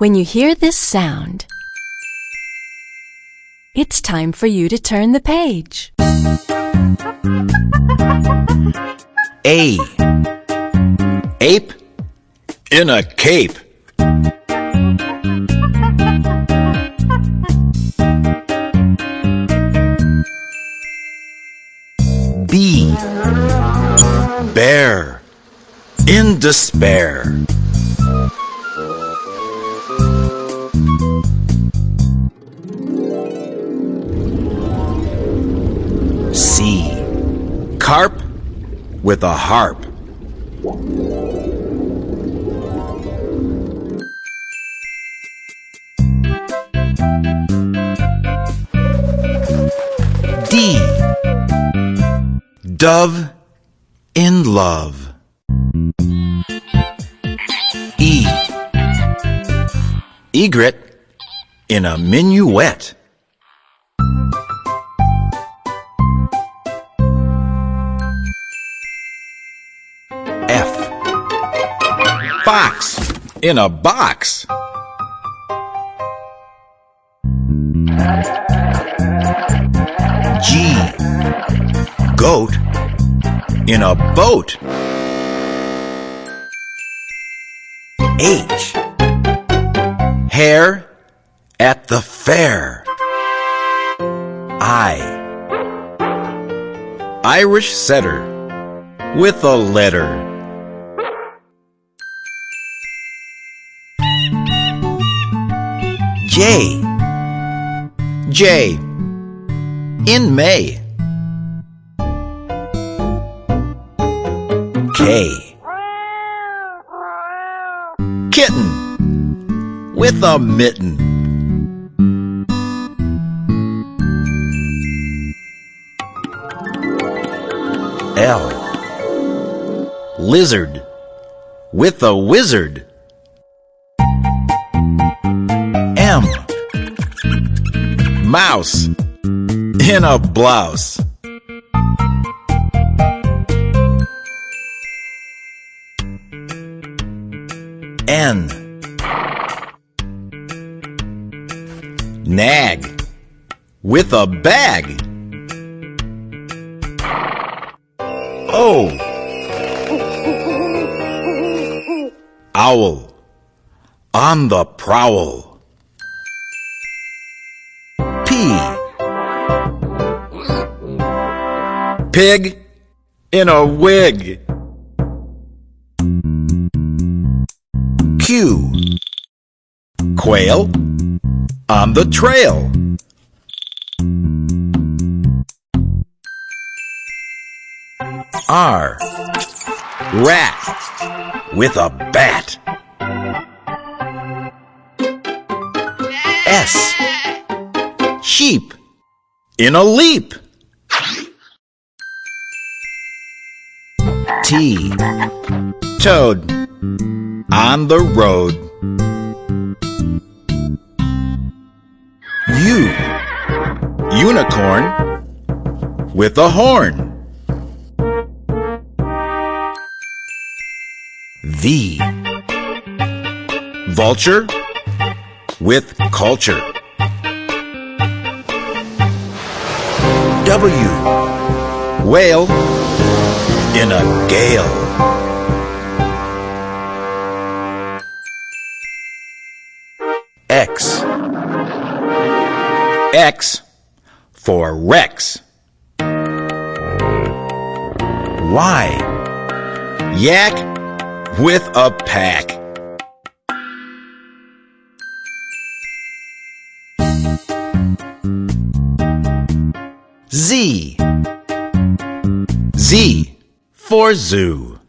When you hear this sound, it's time for you to turn the page. A. Ape in a cape. B. Bear in despair. C. Carp with a harp. D. Dove in love. E. Egret in a minuet. Fox in a box. G. Goat in a boat. H. Hare at the fair. I. Irish setter with a letter. J. Jay. In May. K. Kitten with a mitten. L. Lizard with a wizard. Mouse in a blouse. N. Nag with a bag. O. Owl on the prowl. Pig in a wig. Q. Quail on the trail. R. Rat with a bat. S. Sheep in a leap. T. Toad on the road. U. Unicorn with a horn. V. Vulture with culture. W. Whale in a gale. X. X for Rex. Y. Yak with a pack. Z. Z for zoo.